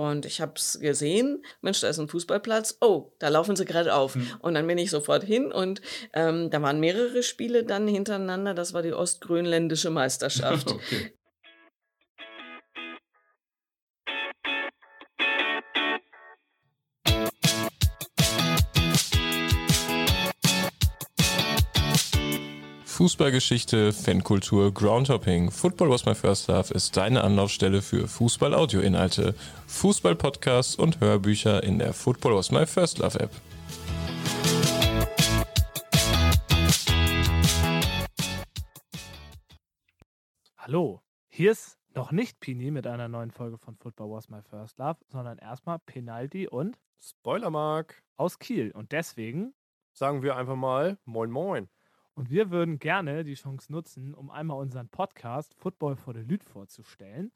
Und ich habe es gesehen, Mensch, da ist ein Fußballplatz, oh, da laufen sie gerade auf. Mhm. Und dann bin ich sofort hin und ähm, da waren mehrere Spiele dann hintereinander, das war die ostgrönländische Meisterschaft. okay. Fußballgeschichte, Fankultur, Groundhopping. Football was my first love ist deine Anlaufstelle für Fußball-Audio-Inhalte, Fußball-Podcasts und Hörbücher in der Football was my first love App. Hallo, hier ist noch nicht Pini mit einer neuen Folge von Football was my first love, sondern erstmal Penalty und Spoilermark aus Kiel. Und deswegen sagen wir einfach mal Moin Moin. Und wir würden gerne die Chance nutzen, um einmal unseren Podcast Football for the Lüd vorzustellen,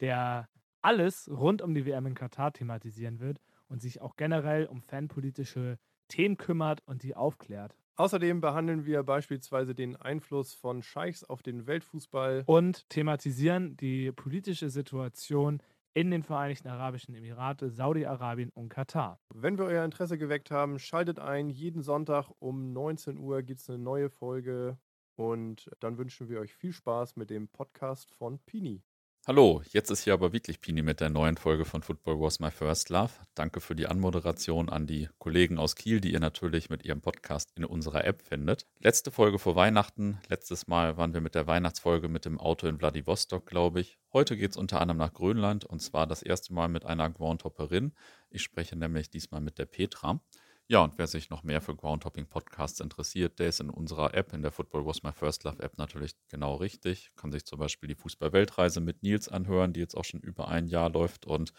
der alles rund um die WM in Katar thematisieren wird und sich auch generell um fanpolitische Themen kümmert und die aufklärt. Außerdem behandeln wir beispielsweise den Einfluss von Scheichs auf den Weltfußball und thematisieren die politische Situation in den Vereinigten Arabischen Emirate, Saudi-Arabien und Katar. Wenn wir euer Interesse geweckt haben, schaltet ein. Jeden Sonntag um 19 Uhr gibt es eine neue Folge. Und dann wünschen wir euch viel Spaß mit dem Podcast von Pini. Hallo, jetzt ist hier aber wirklich Pini mit der neuen Folge von Football Was My First Love. Danke für die Anmoderation an die Kollegen aus Kiel, die ihr natürlich mit ihrem Podcast in unserer App findet. Letzte Folge vor Weihnachten. Letztes Mal waren wir mit der Weihnachtsfolge mit dem Auto in Vladivostok, glaube ich. Heute geht es unter anderem nach Grönland und zwar das erste Mal mit einer Groundhopperin. Ich spreche nämlich diesmal mit der Petra. Ja, und wer sich noch mehr für Groundhopping-Podcasts interessiert, der ist in unserer App, in der Football Was My First Love App natürlich genau richtig. Kann sich zum Beispiel die Fußball-Weltreise mit Nils anhören, die jetzt auch schon über ein Jahr läuft und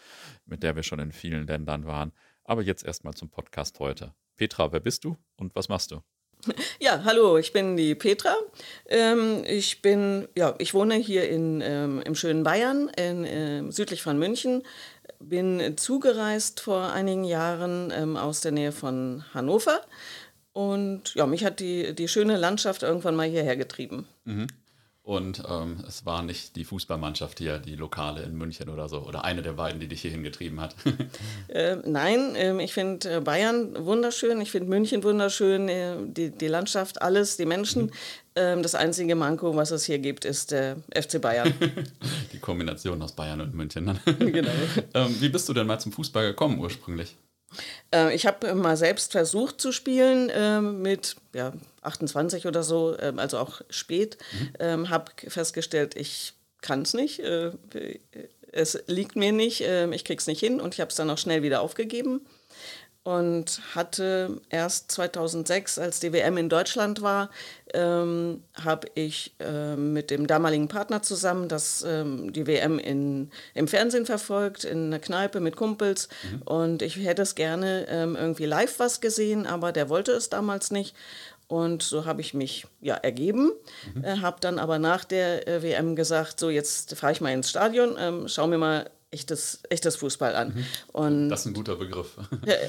mit der wir schon in vielen Ländern waren. Aber jetzt erstmal zum Podcast heute. Petra, wer bist du und was machst du? Ja, hallo, ich bin die Petra. Ähm, ich bin, ja, ich wohne hier in, ähm, im schönen Bayern, in, äh, südlich von München. Bin zugereist vor einigen Jahren ähm, aus der Nähe von Hannover. Und ja, mich hat die, die schöne Landschaft irgendwann mal hierher getrieben. Mhm. Und ähm, es war nicht die Fußballmannschaft hier, die Lokale in München oder so, oder eine der beiden, die dich hierhin getrieben hat. äh, nein, äh, ich finde äh, Bayern wunderschön, ich finde München wunderschön, äh, die, die Landschaft, alles, die Menschen. Mhm. Ähm, das einzige Manko, was es hier gibt, ist der FC Bayern. die Kombination aus Bayern und München. genau. ähm, wie bist du denn mal zum Fußball gekommen ursprünglich? Äh, ich habe mal selbst versucht zu spielen äh, mit ja, 28 oder so, äh, also auch spät. Mhm. Ähm, habe festgestellt, ich kann es nicht. Äh, es liegt mir nicht, ähm, ich krieg's nicht hin und ich habe es dann auch schnell wieder aufgegeben und hatte erst 2006, als die WM in Deutschland war, ähm, habe ich äh, mit dem damaligen Partner zusammen das, ähm, die WM in, im Fernsehen verfolgt, in einer Kneipe mit Kumpels. Mhm. Und ich hätte es gerne ähm, irgendwie live was gesehen, aber der wollte es damals nicht. Und so habe ich mich ja ergeben, mhm. äh, habe dann aber nach der äh, WM gesagt, so jetzt fahre ich mal ins Stadion, ähm, schau mir mal echtes, echtes Fußball an. Mhm. Und das ist ein guter Begriff.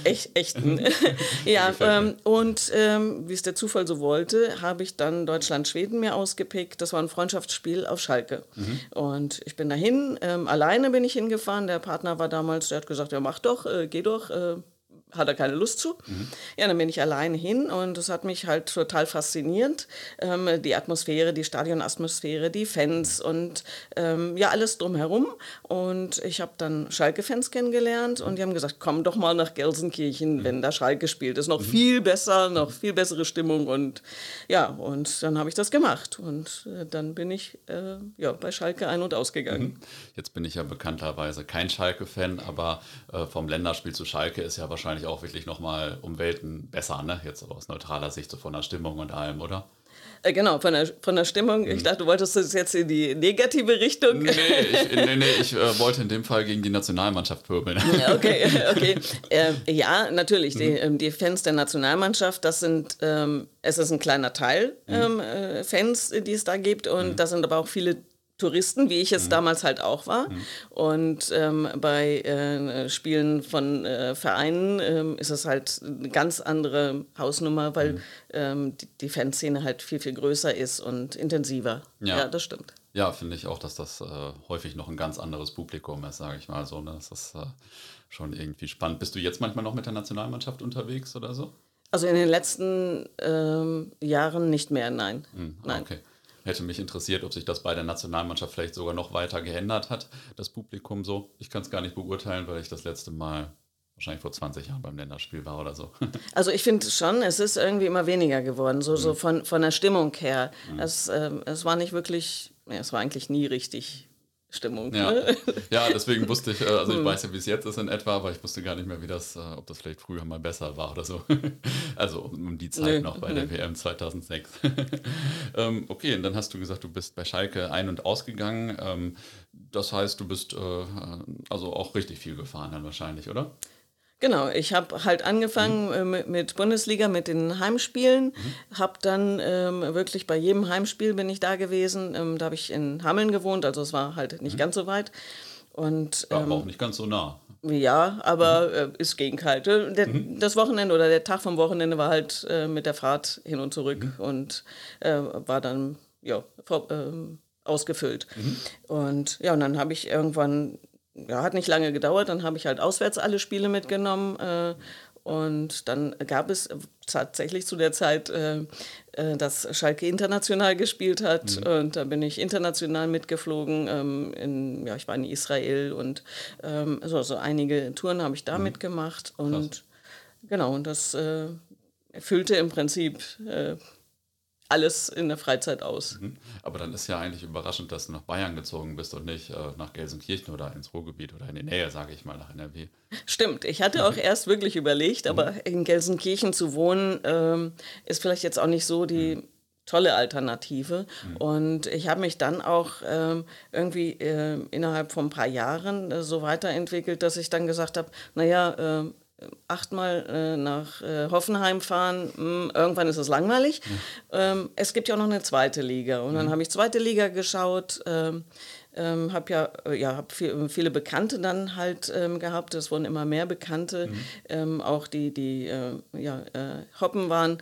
echt, echten. ja, ähm, und ähm, wie es der Zufall so wollte, habe ich dann Deutschland-Schweden mir ausgepickt. Das war ein Freundschaftsspiel auf Schalke. Mhm. Und ich bin dahin, ähm, alleine bin ich hingefahren. Der Partner war damals, der hat gesagt, ja mach doch, äh, geh doch, äh, hat er keine Lust zu. Mhm. Ja, dann bin ich alleine hin und es hat mich halt total fasziniert. Ähm, die Atmosphäre, die Stadionatmosphäre, die Fans und ähm, ja, alles drumherum. Und ich habe dann Schalke-Fans kennengelernt und die haben gesagt, komm doch mal nach Gelsenkirchen, mhm. wenn da Schalke spielt. Ist noch mhm. viel besser, noch viel bessere Stimmung. Und ja, und dann habe ich das gemacht. Und äh, dann bin ich äh, ja, bei Schalke ein- und ausgegangen. Mhm. Jetzt bin ich ja bekannterweise kein Schalke-Fan, aber äh, vom Länderspiel zu Schalke ist ja wahrscheinlich wahrscheinlich auch wirklich nochmal um Welten besser, ne? Jetzt aus neutraler Sicht, so von der Stimmung und allem, oder? Äh, genau, von der, von der Stimmung. Mhm. Ich dachte, du wolltest das jetzt in die negative Richtung. Nee, ich, nee, nee, ich äh, wollte in dem Fall gegen die Nationalmannschaft pöbeln. Okay, okay. Äh, ja, natürlich. Mhm. Die, ähm, die, Fans der Nationalmannschaft, das sind, ähm, es ist ein kleiner Teil mhm. ähm, äh, Fans, die es da gibt. Und mhm. da sind aber auch viele Touristen, wie ich es mhm. damals halt auch war. Mhm. Und ähm, bei äh, Spielen von äh, Vereinen ähm, ist es halt eine ganz andere Hausnummer, weil mhm. ähm, die, die, Fanszene halt viel, viel größer ist und intensiver. Ja, ja das stimmt. Ja, finde ich auch, dass das äh, häufig noch ein ganz anderes Publikum ist, sage ich mal so. Ne? Das ist äh, schon irgendwie spannend. Bist du jetzt manchmal noch mit der Nationalmannschaft unterwegs oder so? Also in den letzten ähm, Jahren nicht mehr, nein. Hm, nein. Okay. Hätte mich interessiert, ob sich das bei der Nationalmannschaft vielleicht sogar noch weiter geändert hat, das Publikum so. Ich kann es gar nicht beurteilen, weil ich das letzte Mal wahrscheinlich vor 20 Jahren beim Länderspiel war oder so. Also ich finde schon, es ist irgendwie immer weniger geworden, so, so von, von der Stimmung her. Es, ähm, es war nicht wirklich, ja, es war eigentlich nie richtig Stimmung. Ja, Ne? ja deswegen wusste ich, äh, also ich weiß ja, wie es jetzt ist in etwa, aber ich wusste gar nicht mehr, wie das, äh, ob das vielleicht früher mal besser war oder so. Also um die Zeit Nö, noch bei der WM 2006. Ähm, Okay, und dann hast du gesagt, du bist bei Schalke ein- und ausgegangen. Ähm, Das heißt, du bist äh, also auch richtig viel gefahren dann wahrscheinlich, oder? Genau, ich habe halt angefangen äh, mit, Bundesliga, mit den Heimspielen, habe dann ähm, wirklich bei jedem Heimspiel bin ich da gewesen. Ähm, da habe ich in Hameln gewohnt, also es war halt nicht ganz so weit. Und Ja, ähm, auch nicht ganz so nah. Ja, aber äh, ist Gegenkalt. Äh, Der, Das Wochenende oder der Tag vom Wochenende war halt äh, mit der Fahrt hin und zurück und äh, war dann ja, vor, ähm, ausgefüllt. Und ja, und dann habe ich irgendwann, ja, hat nicht lange gedauert, dann habe ich halt auswärts alle Spiele mitgenommen. Äh, und dann gab es tatsächlich zu der Zeit, äh, äh, dass Schalke international gespielt hat. Und da bin ich international mitgeflogen. Ähm, in, ja, ich war in Israel und ähm, so, so einige Touren habe ich da mitgemacht. Und genau, und das äh, füllte im Prinzip äh, alles in der Freizeit aus. Mhm. Aber dann ist ja eigentlich überraschend, dass du nach Bayern gezogen bist und nicht äh, nach Gelsenkirchen oder ins Ruhrgebiet oder in die Nähe, sage ich mal, nach NRW. Stimmt, ich hatte auch erst wirklich überlegt, aber in Gelsenkirchen zu wohnen, ähm, ist vielleicht jetzt auch nicht so die tolle Alternative. Und ich habe mich dann auch ähm, irgendwie äh, innerhalb von ein paar Jahren äh, so weiterentwickelt, dass ich dann gesagt habe, naja, äh, achtmal äh, nach äh, Hoffenheim fahren, mh, irgendwann ist es langweilig. Ähm, es gibt ja auch noch eine zweite Liga. Und dann habe ich zweite Liga geschaut. Ähm, ähm, habe ja, äh, ja hab viel, viele Bekannte dann halt ähm, gehabt. Es wurden immer mehr Bekannte. Ähm, auch die, die äh, ja, äh, Hoppen waren.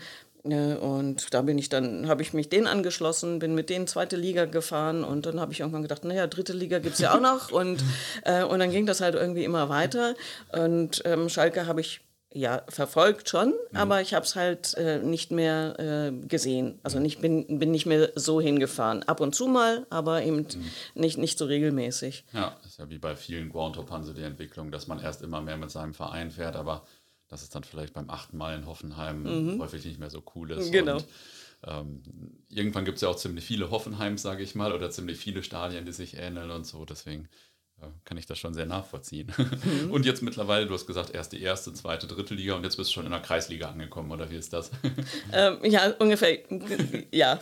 Äh, Und da bin ich dann, habe ich mich denen angeschlossen, bin mit denen zweite Liga gefahren und dann habe ich irgendwann gedacht, naja, dritte Liga gibt es ja auch noch und, äh, und dann ging das halt irgendwie immer weiter und ähm, Schalke habe ich ja verfolgt schon, aber ich habe es halt äh, nicht mehr äh, gesehen. Also nicht, bin, bin nicht mehr so hingefahren. Ab und zu mal, aber eben nicht, nicht so regelmäßig. Ja, ist ja wie bei vielen Groundhoppern so die Entwicklung, dass man erst immer mehr mit seinem Verein fährt, aber dass es dann vielleicht beim achten Mal in Hoffenheim häufig nicht mehr so cool ist. Genau. Und, ähm, irgendwann gibt es ja auch ziemlich viele Hoffenheims, sage ich mal, oder ziemlich viele Stadien, die sich ähneln und so. Deswegen kann ich das schon sehr nachvollziehen. Und jetzt mittlerweile, du hast gesagt, erst die erste, zweite, dritte Liga und jetzt bist du schon in der Kreisliga angekommen, oder wie ist das? Ähm, ja, ungefähr, ja.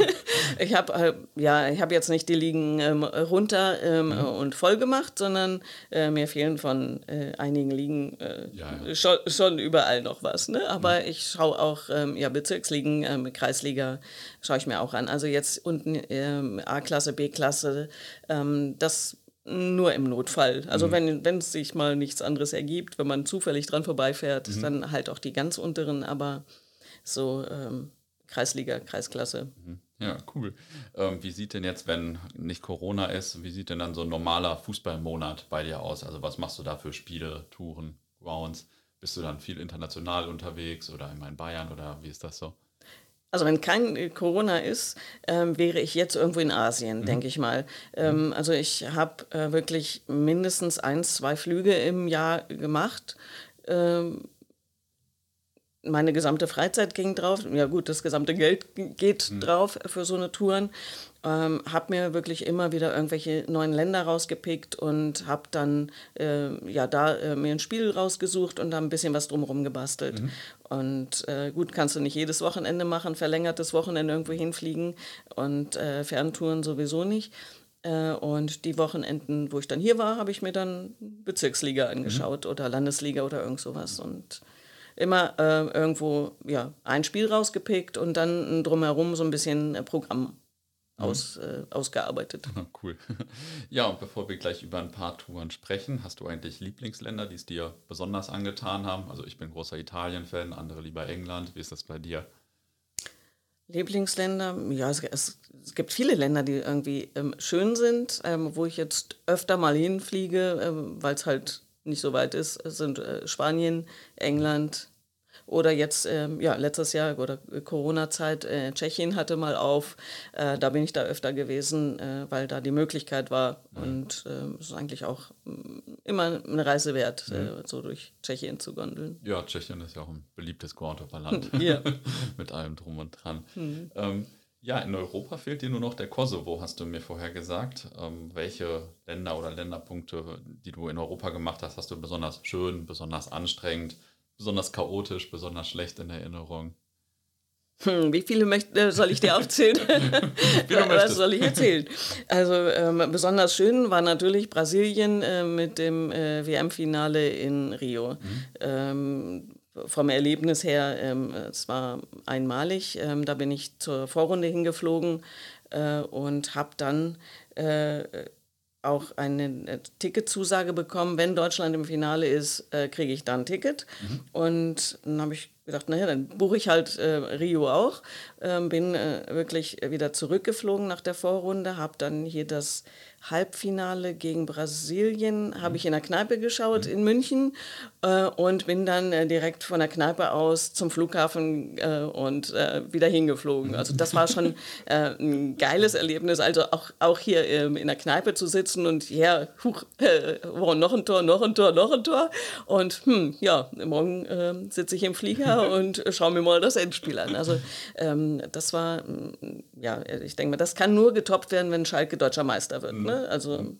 ich habe äh, ja, ich habe jetzt nicht die Ligen ähm, runter ähm, und voll gemacht, sondern äh, mir fehlen von äh, einigen Ligen äh, Ja, ja. Schon, schon überall noch was. Ne? Aber ich schaue auch ähm, ja, Bezirksligen, ähm, Kreisliga schaue ich mir auch an. Also jetzt unten ähm, A-Klasse, B-Klasse, das nur im Notfall. Also wenn wenn es sich mal nichts anderes ergibt, wenn man zufällig dran vorbeifährt, dann halt auch die ganz unteren, aber so ähm, Kreisliga, Kreisklasse. Ja, cool. Ähm, wie sieht denn jetzt, wenn nicht Corona ist, wie sieht denn dann so ein normaler Fußballmonat bei dir aus? Also was machst du da für Spiele, Touren, Rounds? Bist du dann viel international unterwegs oder immer in Bayern oder wie ist das so? Also wenn kein äh, Corona ist, ähm, wäre ich jetzt irgendwo in Asien, denke ich mal. Ähm, also ich habe äh, wirklich mindestens eins, zwei Flüge im Jahr gemacht. Ähm, meine gesamte Freizeit ging drauf. Ja gut, das gesamte Geld geht drauf für so eine Touren. Ähm, habe mir wirklich immer wieder irgendwelche neuen Länder rausgepickt und habe dann äh, ja da äh, mir ein Spiel rausgesucht und da ein bisschen was drumherum gebastelt. Und äh, gut, kannst du nicht jedes Wochenende machen, verlängertes Wochenende irgendwo hinfliegen und äh, Ferntouren sowieso nicht. Äh, und die Wochenenden, wo ich dann hier war, habe ich mir dann Bezirksliga angeschaut oder Landesliga oder irgend sowas. Und immer äh, irgendwo ja, ein Spiel rausgepickt und dann drumherum so ein bisschen äh, Programm aus, äh, ausgearbeitet. Cool. Ja, und bevor wir gleich über ein paar Touren sprechen, hast du eigentlich Lieblingsländer, die es dir besonders angetan haben? Also ich bin großer Italien-Fan, andere lieber England. Wie ist das bei dir? Lieblingsländer, ja, es, es, es, gibt viele Länder, die irgendwie ähm, schön sind, ähm, wo ich jetzt öfter mal hinfliege, ähm, weil es halt nicht so weit ist. Es sind äh, Spanien, England, oder jetzt, ähm, ja, letztes Jahr oder Corona-Zeit, äh, Tschechien hatte mal auf. Äh, da bin ich da öfter gewesen, äh, weil da die Möglichkeit war. Mhm. Und ähm, es ist eigentlich auch mm, immer eine Reise wert, äh, mhm. so durch Tschechien zu gondeln. Ja, Tschechien ist ja auch ein beliebtes Groundhopper-Land. ja. Mit allem drum und dran. Mhm. Ähm, ja, in Europa fehlt dir nur noch der Kosovo, hast du mir vorher gesagt. Ähm, welche Länder oder Länderpunkte, die du in Europa gemacht hast, hast du besonders schön, besonders anstrengend besonders chaotisch, besonders schlecht in Erinnerung. Hm, wie viele möcht, äh, soll ich dir aufzählen? Was soll ich erzählen? Also ähm, besonders schön war natürlich Brasilien äh, mit dem äh, WM-Finale in Rio. Mhm. Ähm, vom Erlebnis her, ähm, es war einmalig. Ähm, da bin ich zur Vorrunde hingeflogen äh, und habe dann äh, auch eine äh, Ticketzusage bekommen, wenn Deutschland im Finale ist, äh, kriege ich dann ein Ticket. Mhm. Und dann habe ich gedacht, naja, dann buche ich halt äh, Rio auch. Ähm, bin äh, wirklich wieder zurückgeflogen nach der Vorrunde, habe dann hier das Halbfinale gegen Brasilien habe ich in der Kneipe geschaut in München äh, und bin dann äh, direkt von der Kneipe aus zum Flughafen äh, und äh, wieder hingeflogen. Also das war schon äh, ein geiles Erlebnis. Also auch, auch hier ähm, in der Kneipe zu sitzen und ja, huch, oh, noch ein Tor, noch ein Tor, noch ein Tor. Und hm, ja, morgen ähm, sitze ich im Flieger und schaue mir mal das Endspiel an. Also ähm, das war, ja, ich denke mal, das kann nur getoppt werden, wenn Schalke deutscher Meister wird. Ne? Ne? Also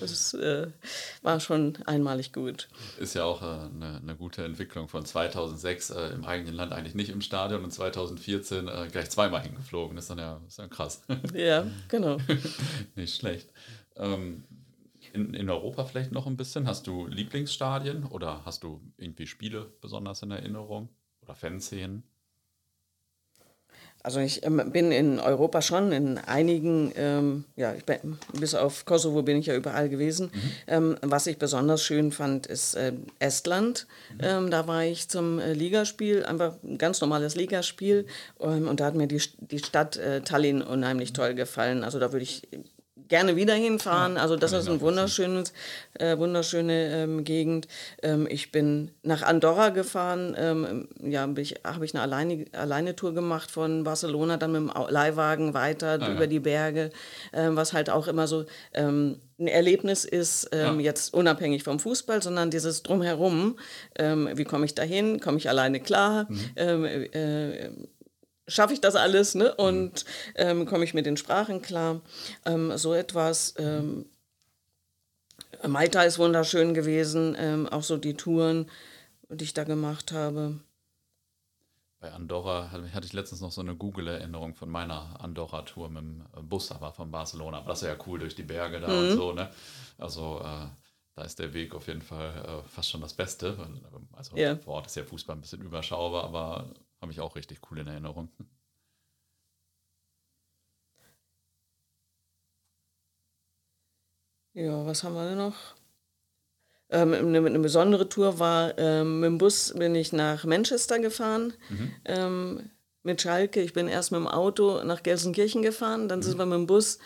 das äh, war schon einmalig gut. Ist ja auch äh, eine, eine, gute Entwicklung von 2006 äh, im eigenen Land eigentlich nicht im Stadion und 2014 äh, gleich zweimal hingeflogen. Das ist dann ja, ist dann krass. Ja, genau. nicht schlecht. Ähm, in, in Europa vielleicht noch ein bisschen. Hast du Lieblingsstadien oder hast du irgendwie Spiele besonders in Erinnerung oder Fanszenen? Also ich ähm, bin in Europa schon in einigen, ähm, ja, bin, bis auf Kosovo bin ich ja überall gewesen. Mhm. Ähm, was ich besonders schön fand, ist äh, Estland. Mhm. Ähm, da war ich zum äh, Ligaspiel, einfach ein ganz normales Ligaspiel. Ähm, und da hat mir die, die Stadt äh, Tallinn unheimlich toll gefallen. Also da würde ich gerne wieder hinfahren. Ja, also das ist ein wunderschönes, äh, wunderschöne ähm, Gegend. Ähm, ich bin nach Andorra gefahren. Ähm, ja, habe ich, eine alleine, alleine Tour gemacht von Barcelona, dann mit dem Leihwagen weiter ah, über ja. die Berge, ähm, was halt auch immer so ähm, ein Erlebnis ist, ähm, ja. jetzt unabhängig vom Fußball, sondern dieses Drumherum. Ähm, wie komme ich dahin? Komme ich alleine klar? Mhm. Ähm, äh, schaffe ich das alles ne? und ähm, komme ich mit den Sprachen klar. Ähm, so etwas. Ähm, Malta ist wunderschön gewesen, ähm, auch so die Touren, die ich da gemacht habe. Bei Andorra hatte ich letztens noch so eine Google-Erinnerung von meiner Andorra-Tour mit dem Bus, aber von Barcelona. Aber das ist ja cool durch die Berge da mhm. und so. Ne? Also äh, da ist der Weg auf jeden Fall äh, fast schon das Beste. Also ja. vor Ort ist ja Fußball ein bisschen überschaubar, aber habe ich auch richtig cool in Erinnerung. Ja, was haben wir denn noch? Ähm, eine, eine, besondere Tour war, ähm, mit dem Bus bin ich nach Manchester gefahren. Mhm. Ähm, mit Schalke. Ich bin erst mit dem Auto nach Gelsenkirchen gefahren, dann mhm. sind wir mit dem Bus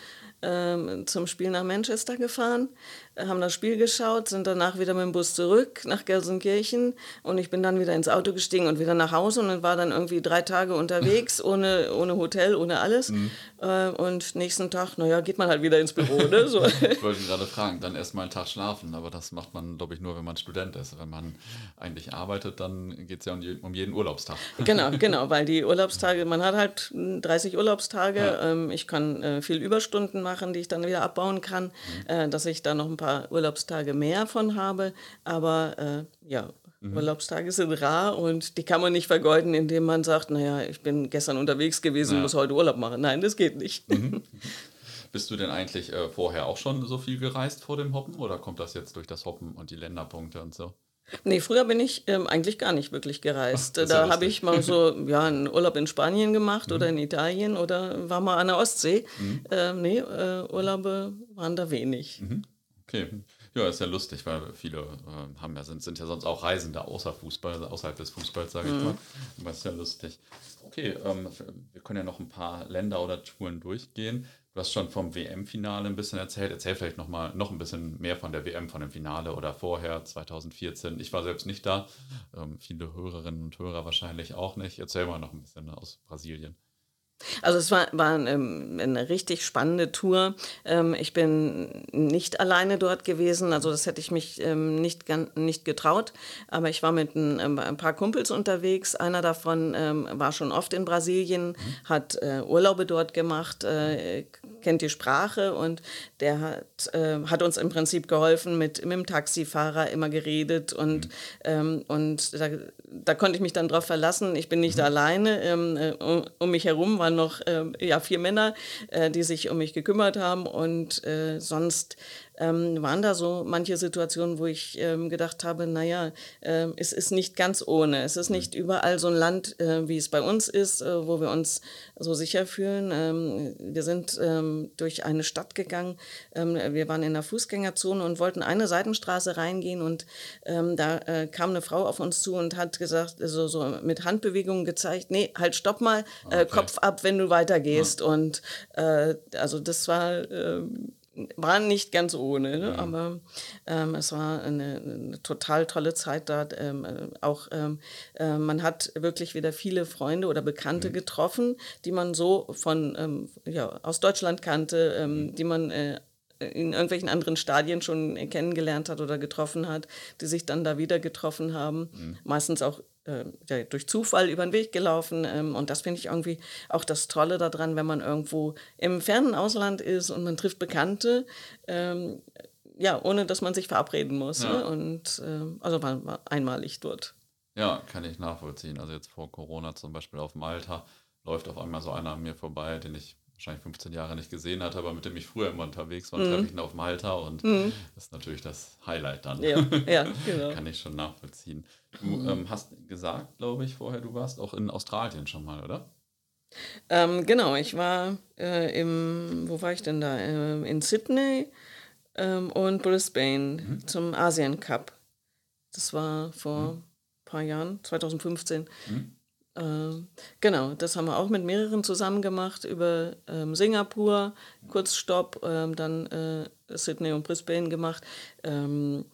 ähm, zum Spiel nach Manchester gefahren haben das Spiel geschaut, sind danach wieder mit dem Bus zurück nach Gelsenkirchen und ich bin dann wieder ins Auto gestiegen und wieder nach Hause und war dann irgendwie drei Tage unterwegs, ohne, ohne Hotel, ohne alles. Mhm. Äh, und nächsten Tag, naja, geht man halt wieder ins Büro. Ne? So. ich wollte gerade fragen, dann erst mal einen Tag schlafen, aber das macht man, glaube ich, nur, wenn man Student ist. Wenn man eigentlich arbeitet, dann geht es ja um, um, jeden Urlaubstag. Genau, genau, weil die Urlaubstage, man hat halt 30 Urlaubstage. Ja. Ähm, ich kann äh, viel Überstunden machen, die ich dann wieder abbauen kann, mhm. äh, dass ich da noch ein paar Urlaubstage mehr von habe, aber äh, ja, mhm. Urlaubstage sind rar und die kann man nicht vergeuden, indem man sagt, naja, ich bin gestern unterwegs gewesen, ja. muss heute Urlaub machen. Nein, das geht nicht. Mhm. Bist du denn eigentlich äh, vorher auch schon so viel gereist vor dem Hoppen oder kommt das jetzt durch das Hoppen und die Länderpunkte und so? Nee, früher bin ich ähm, eigentlich gar nicht wirklich gereist. Ach, da habe ich mal so ja, einen Urlaub in Spanien gemacht mhm. oder in Italien oder war mal an der Ostsee. Mhm. Ähm, nee, äh, Urlaube waren da wenig. Mhm. Okay. Ja, ist ja lustig, weil viele äh, haben ja, sind, sind ja sonst auch Reisende außer Fußball, außerhalb des Fußballs, sage ich mhm. mal. Aber ist ja lustig. Okay, ähm, wir können ja noch ein paar Länder oder Touren durchgehen. Du hast schon vom WM-Finale ein bisschen erzählt. Erzähl vielleicht noch mal noch ein bisschen mehr von der WM, von dem Finale oder vorher, 2014. Ich war selbst nicht da. Ähm, viele Hörerinnen und Hörer wahrscheinlich auch nicht. Erzähl mal noch ein bisschen aus Brasilien. Also es war, war ähm, eine richtig spannende Tour. Ähm, ich bin nicht alleine dort gewesen, also das hätte ich mich ähm, nicht, nicht getraut. Aber ich war mit ein, ähm, ein paar Kumpels unterwegs. Einer davon ähm, war schon oft in Brasilien, mhm. hat äh, Urlaube dort gemacht, äh, kennt die Sprache und der hat, äh, hat uns im Prinzip geholfen, mit, mit dem Taxifahrer immer geredet und, mhm. ähm, und da, da konnte ich mich dann drauf verlassen. Ich bin nicht mhm. alleine. Ähm, äh, um, um, mich herum waren noch äh, ja, vier Männer, äh, die sich um mich gekümmert haben und äh, sonst ähm, waren da so manche Situationen, wo ich ähm, gedacht habe, naja, äh, es ist nicht ganz ohne. Es ist mhm. nicht überall so ein Land, äh, wie es bei uns ist, äh, wo wir uns so sicher fühlen. Ähm, wir sind ähm, durch eine Stadt gegangen. Ähm, wir waren in der Fußgängerzone und wollten eine Seitenstraße reingehen und ähm, da äh, kam eine Frau auf uns zu und hat gesagt, so, so mit Handbewegungen gezeigt, nee, halt stopp mal, äh, okay. Kopf ab, wenn du weitergehst. Ja. Und äh, also das war war nicht ganz ohne, ne? Mhm. aber ähm, es war eine, eine, total tolle Zeit da. Ähm, äh, auch ähm, äh, man hat wirklich wieder viele Freunde oder Bekannte mhm. getroffen, die man so von ähm, ja, aus Deutschland kannte, ähm, mhm. die man äh, in irgendwelchen anderen Stadien schon kennengelernt hat oder getroffen hat, die sich dann da wieder getroffen haben. Mhm. Meistens auch äh, durch Zufall über den Weg gelaufen. Ähm, und das finde ich irgendwie auch das Tolle daran, wenn man irgendwo im fernen Ausland ist und man trifft Bekannte. Ähm, ja, ohne dass man sich verabreden muss. Ja. Ne? Und äh, also war, war einmalig dort. Ja, kann ich nachvollziehen. Also jetzt vor Corona zum Beispiel auf Malta läuft auf einmal so einer an mir vorbei, den ich wahrscheinlich 15 Jahre nicht gesehen hatte, aber mit dem ich früher immer unterwegs war, mhm. treffe ich ihn auf Malta und mhm. das ist natürlich das Highlight dann. Ja, ja genau. Kann ich schon nachvollziehen. Du mhm. ähm, hast gesagt, glaube ich, vorher, du warst auch in Australien schon mal, oder? Ähm, genau, ich war äh, im, wo war ich denn da? Äh, in Sydney ähm, und Brisbane mhm. zum Asien Cup. Das war vor ein mhm. paar Jahren, 2015. Mhm. Äh, genau, das haben wir auch mit mehreren zusammen gemacht über ähm, Singapur, Kurzstopp, ähm, dann äh, Sydney und Brisbane gemacht. Ähm,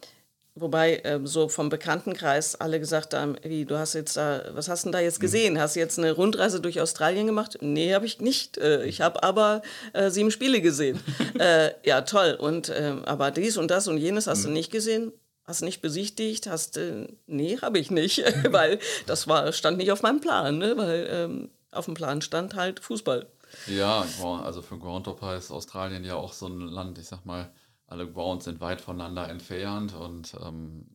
wobei äh, so vom Bekanntenkreis alle gesagt haben, wie, du hast jetzt da, was hast du denn da jetzt mhm. gesehen? Hast du jetzt eine Rundreise durch Australien gemacht? Nee, habe ich nicht. Äh, ich habe aber äh, sieben Spiele gesehen. Äh, ja, toll. Und ähm, aber dies und das und jenes hast mhm. du nicht gesehen? Hast nicht besichtigt? Hast äh, nee, habe ich nicht, weil das war stand nicht auf meinem Plan, ne? weil ähm, auf dem Plan stand halt Fußball. Ja, also für Groundhopper ist Australien ja auch so ein Land, ich sag mal, alle Grounds sind weit voneinander entfernt und ähm,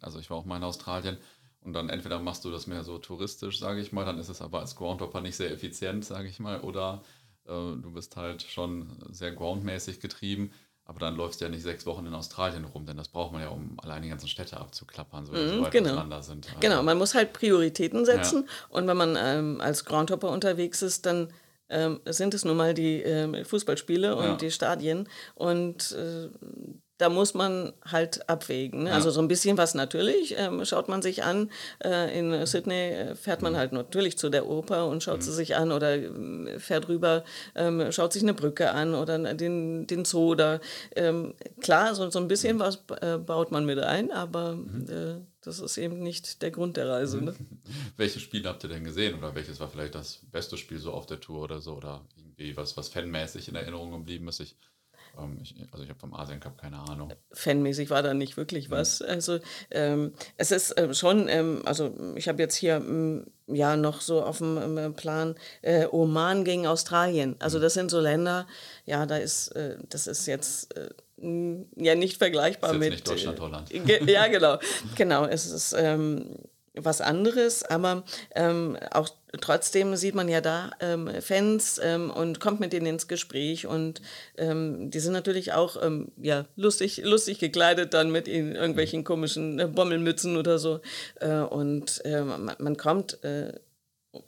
also ich war auch mal in Australien und dann entweder machst du das mehr so touristisch, sage ich mal, dann ist es aber als Groundhopper nicht sehr effizient, sage ich mal, oder äh, du bist halt schon sehr groundmäßig getrieben. Aber dann läufst du ja nicht sechs Wochen in Australien rum, denn das braucht man ja, um allein die ganzen Städte abzuklappern, so, mhm, so weit genau. auseinander sind. Also genau, man muss halt Prioritäten setzen. Ja. Und wenn man ähm, als Groundhopper unterwegs ist, dann ähm, sind es nun mal die äh, Fußballspiele und ja. die Stadien. Und äh, da muss man halt abwägen. Ne? Ja. Also so ein bisschen was natürlich ähm, schaut man sich an. Äh, in Sydney äh, fährt man mhm. halt natürlich zu der Oper und schaut mhm. sie sich an oder äh, fährt rüber, ähm, schaut sich eine Brücke an oder den, den Zoo. Oder, ähm, klar, so, so ein bisschen mhm. was äh, baut man mit ein, aber mhm. Äh, das ist eben nicht der Grund der Reise. Ne? Welches Spiel habt ihr denn gesehen oder welches war vielleicht das beste Spiel so auf der Tour oder so oder irgendwie was, was fanmäßig in Erinnerung geblieben ist? Ich ähm, ich, also ich habe vom Asien Cup keine Ahnung. Fanmäßig war da nicht wirklich was. Mhm. Also ähm, es ist äh, schon, ähm, also ich habe jetzt hier mm, ja noch so auf dem äh, Plan äh, Oman gegen Australien. Also mhm. das sind so Länder, ja, da ist, äh, das ist jetzt äh, ja nicht vergleichbar ist mit nicht Deutschland, Holland. ja, genau, genau. Es ist ähm, was anderes, aber ähm, auch trotzdem sieht man ja da ähm, Fans ähm, und kommt mit denen ins Gespräch und ähm, die sind natürlich auch ähm, ja, lustig, lustig gekleidet dann mit in irgendwelchen komischen äh, Bommelmützen oder so. Äh, und äh, man, man, kommt äh,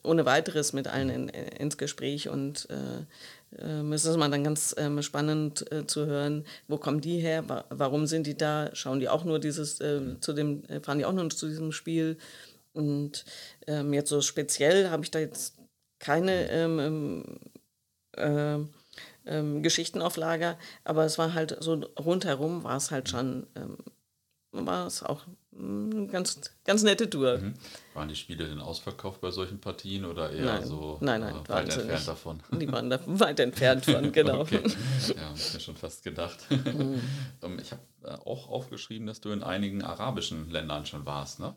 ohne weiteres mit allen in, ins Gespräch und äh, ähm, es ist immer dann ganz ähm, spannend äh, zu hören, wo kommen die her, wa warum sind die da, schauen die auch nur dieses, äh, zu dem, fahren die auch nur zu diesem Spiel? Und ähm, jetzt so speziell habe ich da jetzt keine ähm, ähm, äh, Geschichten auf Lager, aber es war halt so rundherum war es halt schon, war es auch ganz, ganz nette Tour. Mhm. Waren die Spiele denn ausverkauft bei solchen Partien oder eher Nein. so Nein, nein, äh, weit entfernt nicht. davon? Die waren da weit entfernt von, genau. Okay. Ja, hab ich mir schon fast gedacht. Mhm. Ähm, ich habe äh, auch aufgeschrieben, dass du in einigen arabischen Ländern schon warst, ne?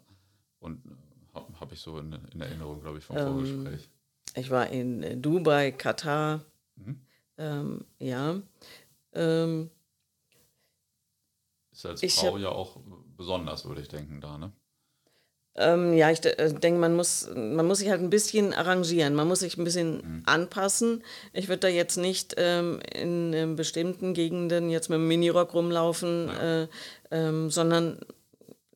Und habe hab ich so in, in Erinnerung, glaube ich, vom Ähm, Vorgespräch. Ich war in äh, Dubai, Katar, Mhm. ähm, ja. Ähm, Ist als Frau hab- ja auch besonders, würde ich denken, da, ne? Ähm, ja, ich äh, denke, man muss, man muss sich halt ein bisschen arrangieren, man muss sich ein bisschen anpassen. Ich würde da jetzt nicht ähm, in, ähm, bestimmten Gegenden jetzt mit dem Minirock rumlaufen, äh, ähm, sondern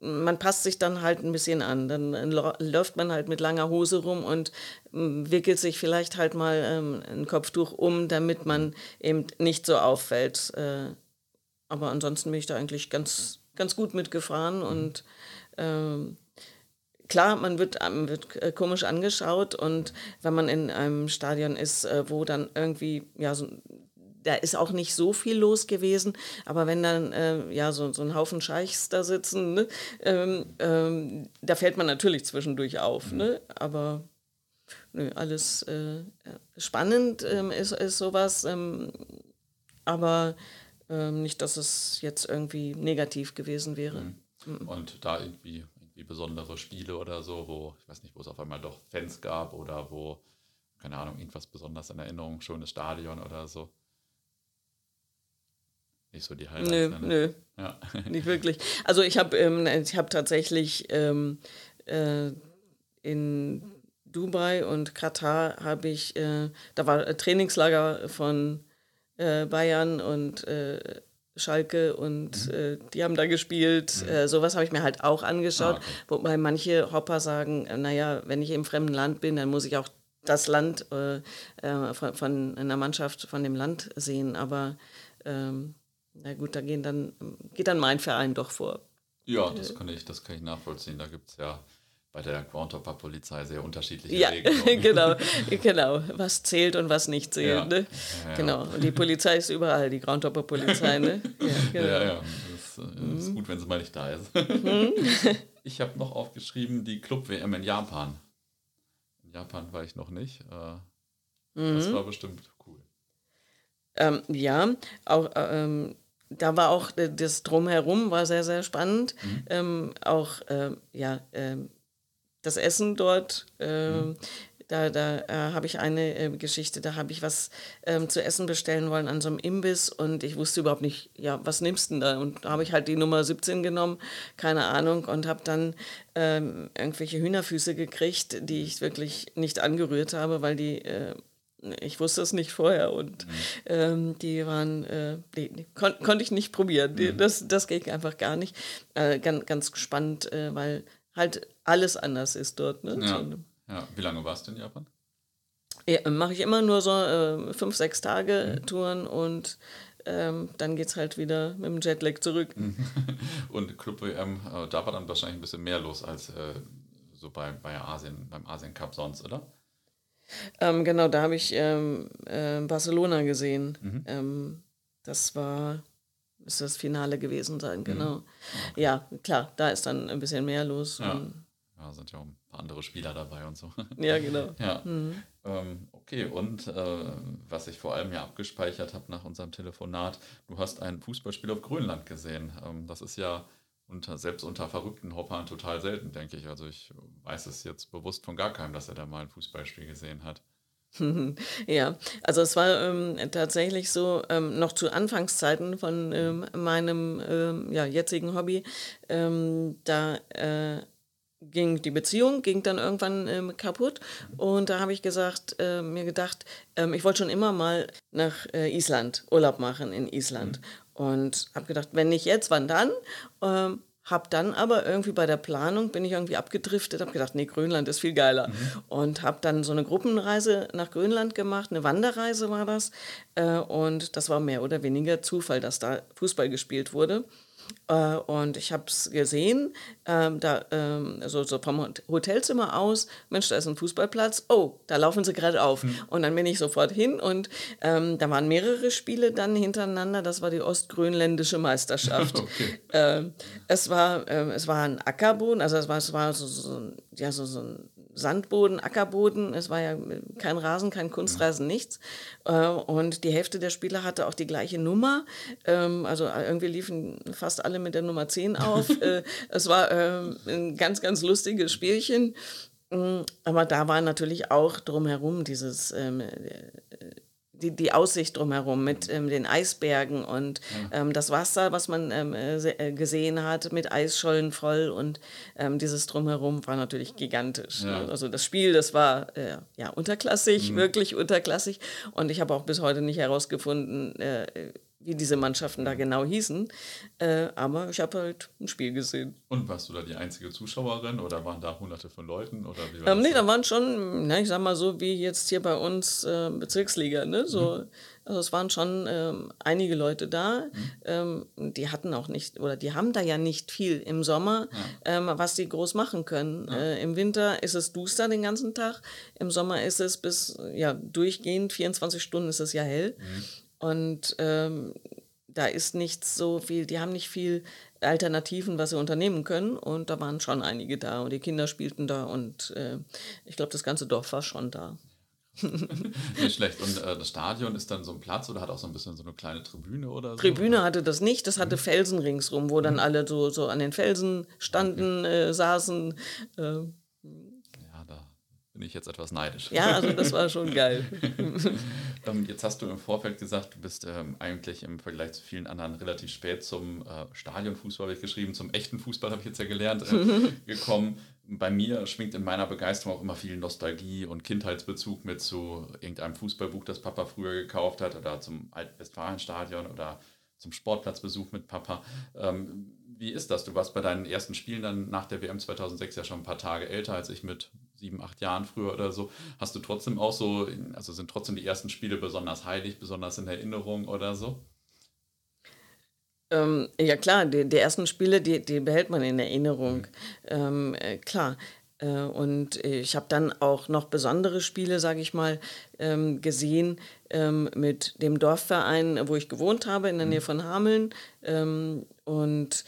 man passt sich dann halt ein bisschen an. Dann äh, läuft man halt mit langer Hose rum und ähm, wickelt sich vielleicht halt mal ähm, ein Kopftuch um, damit man eben nicht so auffällt. Äh, aber ansonsten bin ich da eigentlich ganz, ganz gut mitgefahren und ähm, klar, man wird, ähm, wird äh, komisch angeschaut und wenn man in einem Stadion ist, äh, wo dann irgendwie, ja, so, da ist auch nicht so viel los gewesen, aber wenn dann äh, ja so, so ein Haufen Scheichs da sitzen, ne, ähm, ähm, da fällt man natürlich zwischendurch auf, ne? aber nö, alles äh, spannend ähm, ist, ist sowas, ähm, aber ähm, nicht, dass es jetzt irgendwie negativ gewesen wäre. Und da irgendwie, irgendwie besondere Spiele oder so, wo, ich weiß nicht, wo es auf einmal doch Fans gab oder wo, keine Ahnung, irgendwas besonders in Erinnerung, schönes Stadion oder so. Nicht so die Highlights. Nö, ne? nö. Ja. Nicht wirklich. Also ich habe ähm, ich hab tatsächlich ähm, äh, in Dubai und Katar habe ich, äh, da war ein Trainingslager von äh, Bayern und äh, Schalke und äh, die haben da gespielt. Äh, sowas habe ich mir halt auch angeschaut. Ah, okay. Wobei manche Hopper sagen, äh, naja, wenn ich im fremden Land bin, dann muss ich auch das Land äh, äh, von, von einer Mannschaft von dem Land sehen. Aber ähm, na gut, da gehen dann, geht dann mein Verein doch vor. Ja, das kann ich, das kann ich nachvollziehen. Da gibt es ja bei der Groundhopper-Polizei sehr unterschiedliche Ja, Regelungen. genau, genau. Was zählt und was nicht zählt. Ja. Ne? Ja. Genau. Und die Polizei ist überall, die Groundhopper-Polizei. Ne? Ja, genau. Ja, ja. Das äh, ist gut, wenn sie mal nicht da ist. ich habe noch aufgeschrieben, die Club-WM in Japan. In Japan war ich noch nicht. Äh, Das Mhm. war bestimmt cool. Ähm, ja, auch ähm, da war auch äh, das Drumherum war sehr, sehr spannend. Ähm, auch ähm, ja, ähm, das Essen dort. Ähm, Da, da äh, habe ich eine äh, Geschichte, da habe ich was ähm, zu essen bestellen wollen an so einem Imbiss und ich wusste überhaupt nicht, ja, was nimmst du denn da? Und da habe ich halt die Nummer 17 genommen, keine Ahnung, und habe dann ähm, irgendwelche Hühnerfüße gekriegt, die ich wirklich nicht angerührt habe, weil die äh, ich wusste es nicht vorher und ähm, die waren, äh, die, die kon konnte ich nicht probieren. Die, das, das ging einfach gar nicht. Äh, ganz, ganz spannend, äh, weil halt alles anders ist dort. Ne? Ja. Ja, wie lange warst du in Japan? ja, Mache ich immer nur so äh, fünf, sechs Tage Touren und ähm, dann geht es halt wieder mit dem Jetlag zurück. Und Club WM, äh, da war dann wahrscheinlich ein bisschen mehr los als äh, so bei, bei Asien, beim Asien Cup sonst, oder? Ähm, genau, da habe ich ähm, äh, Barcelona gesehen. Ähm, das war, ist das Finale gewesen sein, genau. Ja, klar, da ist dann ein bisschen mehr los. Ja. Ja, sind ja auch ein paar andere Spieler dabei und so. ja genau. Ja. Ähm, okay, und äh, was ich vor allem ja abgespeichert habe nach unserem Telefonat, du hast ein Fußballspiel auf Grönland gesehen. Ähm, das ist ja unter, selbst unter verrückten Hoppern total selten, denke ich. Also ich weiß es jetzt bewusst von gar keinem, dass er da mal ein Fußballspiel gesehen hat. Ja, also es war ähm, tatsächlich so, ähm, noch zu Anfangszeiten von ähm, meinem ähm, ja, jetzigen Hobby, ähm, da äh, ging die Beziehung, ging dann irgendwann ähm, kaputt. Und da habe ich gesagt, äh, mir gedacht, ich wollte schon immer mal nach äh, Island Urlaub machen in Island. Und habe gedacht, wenn nicht jetzt, wann dann? Hab dann aber irgendwie bei der Planung bin ich irgendwie abgedriftet, habe gedacht, nee, Grönland ist viel geiler. Und habe dann so eine Gruppenreise nach Grönland gemacht, eine Wanderreise war das. Äh, und das war mehr oder weniger Zufall, dass da Fußball gespielt wurde. Äh, und ich habe es gesehen, ähm, da, ähm, so, so vom Hotelzimmer aus, Mensch, da ist ein Fußballplatz, oh, da laufen sie gerade auf. Mhm. Und dann bin ich sofort hin und ähm, da waren mehrere Spiele dann hintereinander, das war die ostgrönländische Meisterschaft. okay. Ähm, es, war, ähm, es war ein Ackerboden, also es war, es war so, so, ja, so, so ein Sandboden, Ackerboden. Es war ja kein Rasen, kein Kunstrasen, nichts. Äh, und die Hälfte der Spieler hatte auch die gleiche Nummer. Ähm, also äh, irgendwie liefen fast alle mit der Nummer 10 auf. Äh, es war ähm, ein ganz, ganz lustiges Spielchen. Mm, aber da war natürlich auch drumherum dieses ähm, die, die Aussicht drumherum mit ähm, den Eisbergen und ähm, das Wasser, was man ähm, äh, äh, gesehen hat, mit Eisschollen voll und ähm, dieses drumherum war natürlich gigantisch. Ja. Ne? Also das Spiel, das war äh, ja unterklassig, mhm. wirklich unterklassig und ich habe auch bis heute nicht herausgefunden, äh, wie diese Mannschaften da genau hießen. Äh, aber ich habe halt ein Spiel gesehen. Und warst du da die einzige Zuschauerin oder waren da hunderte von Leuten? Oder wie war ähm, nee, da waren schon, na, ich sag mal so, wie jetzt hier bei uns äh, Bezirksliga, ne? So, mhm. Also es waren schon ähm, einige Leute da. Mhm. Ähm, die hatten auch nicht, oder die haben da ja nicht viel im Sommer, ja. ähm, was die groß machen können. Ja. Äh, Im Winter ist es duster den ganzen Tag. Im Sommer ist es bis, ja, durchgehend, 24 Stunden ist es ja hell. Mhm. Und ähm, da ist nicht so viel, die haben nicht viel Alternativen, was sie unternehmen können. Und da waren schon einige da und die Kinder spielten da und äh, ich glaube, das ganze Dorf war schon da. nicht schlecht. Und äh, das Stadion ist dann so ein Platz oder hat auch so ein bisschen so eine kleine Tribüne oder so? Tribüne hatte das nicht, das hatte mhm. Felsen ringsrum, wo dann mhm. alle so, so an den Felsen standen, okay. äh, saßen. Bin ich jetzt etwas neidisch. Ja, also das war schon geil. ähm, jetzt hast du im Vorfeld gesagt, du bist ähm, eigentlich im Vergleich zu vielen anderen relativ spät zum äh, Stadionfußball, habe ich geschrieben, zum echten Fußball habe ich jetzt ja gelernt, äh, gekommen. Bei mir schwingt in meiner Begeisterung auch immer viel Nostalgie und Kindheitsbezug mit zu irgendeinem Fußballbuch, das Papa früher gekauft hat oder zum Altwestfalenstadion oder zum Sportplatzbesuch mit Papa. Ähm, wie ist das? Du warst bei deinen ersten Spielen dann nach der WM 2006 ja schon ein paar Tage älter als ich mit sieben, acht Jahren früher oder so. Hast du trotzdem auch so, also sind trotzdem die ersten Spiele besonders heilig, besonders in Erinnerung oder so? Ähm, ja klar, die, die, ersten Spiele, die, die behält man in Erinnerung. Mhm. Ähm, äh, klar. Äh, und ich habe dann auch noch besondere Spiele, sage ich mal, ähm, gesehen ähm, mit dem Dorfverein, wo ich gewohnt habe, in der Nähe mhm. von Hameln. Ähm, und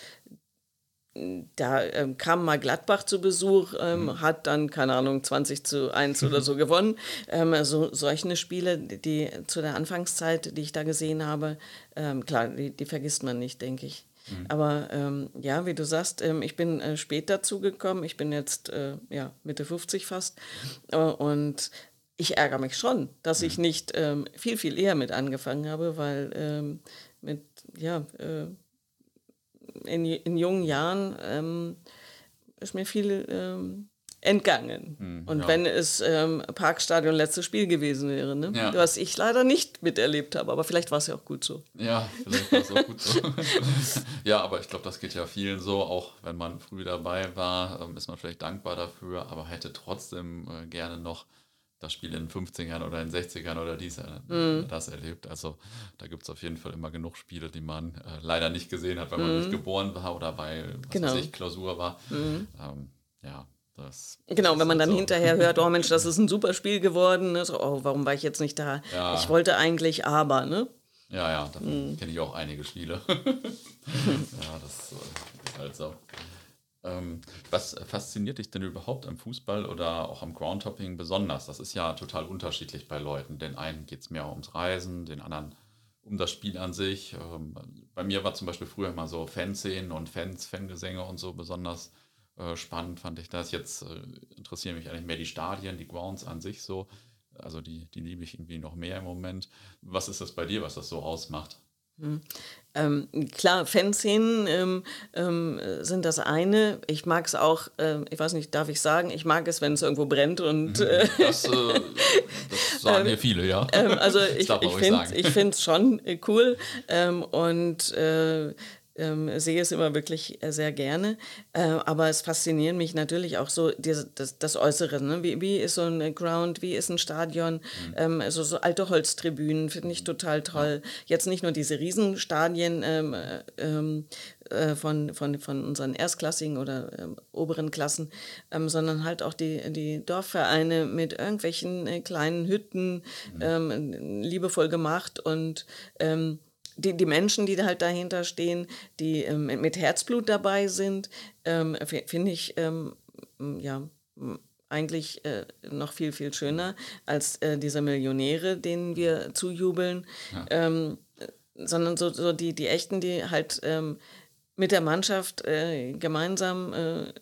da ähm, kam mal Gladbach zu Besuch, ähm, mhm. hat dann, keine Ahnung, 20 zu 1 oder so gewonnen. Ähm, also solche Spiele, die zu der Anfangszeit, die ich da gesehen habe, ähm, klar, die, die, vergisst man nicht, denke ich. Mhm. Aber ähm, ja, wie du sagst, ähm, ich bin äh, spät dazu gekommen. Ich bin jetzt äh, ja, Mitte 50 fast. Äh, und ich ärgere mich schon, dass ich mhm. nicht viel, viel eher mit angefangen habe, weil mit, ja, äh, in, in jungen Jahren ähm, ist mir viel ähm, entgangen. Hm, und ja. wenn es ähm, Parkstadion letztes Spiel gewesen wäre, ne? Ja. was ich leider nicht miterlebt habe, aber vielleicht war es ja auch gut so. Ja, vielleicht war es auch gut so. ja, aber ich glaube, das geht ja vielen so, auch wenn man früh dabei war, ähm, ist man vielleicht dankbar dafür, aber hätte trotzdem äh, gerne noch das Spiel in den 50ern oder in den 60ern oder dies, mm. das erlebt. Also da gibt es auf jeden Fall immer genug Spiele, die man äh, leider nicht gesehen hat, weil mm. man nicht mhm. geboren war oder weil, genau. ich, Klausur war. Mm. Ähm, ja, das, genau, wenn man dann so. hinterher hört, oh Mensch, das ist ein super Spiel geworden. Ne? So, oh, warum war ich jetzt nicht da? Ja. Ich wollte eigentlich aber, ne? Ja, ja, da kenne ich auch einige Spiele. ja, das äh, ist halt so. Ähm, was fasziniert dich denn überhaupt am Fußball oder auch am Groundhopping besonders? Das ist ja total unterschiedlich bei Leuten. Den einen geht es mehr ums Reisen, den anderen um das Spiel an sich. Ähm, bei mir war zum Beispiel früher immer so Fanszenen und Fans, Fangesänge und so besonders äh, spannend, fand ich das. Jetzt äh, interessieren mich eigentlich mehr die Stadien, die Grounds an sich so. Also die, die liebe ich irgendwie noch mehr im Moment. Was ist das bei dir, was das so ausmacht? Hm. Ähm, klar, Fanszenen ähm, ähm, sind das eine. Ich mag es auch, äh, ich weiß nicht, darf ich sagen, ich mag es, wenn es irgendwo brennt und. Mhm. Äh, das, äh, das, sagen ja viele, ja. Ähm, also ich, ich finde es schon äh, cool. Ähm, und äh, ähm, sehe es immer wirklich äh, sehr gerne. Äh, aber es fasziniert mich natürlich auch so diese, das, das Äußere. Ne? Wie, wie ist so ein Ground, wie ist ein Stadion? Mhm. Ähm, also so alte Holztribünen finde ich total toll. Jetzt nicht nur diese Riesenstadien ähm, äh, ähm äh, von, von, von unseren Erstklassigen oder ähm, oberen Klassen, ähm, sondern halt auch die, die Dorfvereine mit irgendwelchen äh, kleinen Hütten, mhm. liebevoll gemacht und ähm, die, die Menschen, die halt dahinter stehen, die ähm, mit Herzblut dabei sind, ähm, finde ich ja eigentlich äh, noch viel, viel schöner als äh, diese Millionäre, denen wir zujubeln. Ja. Ähm, sondern so, so die, die echten, die halt ähm, mit der Mannschaft äh, gemeinsam äh,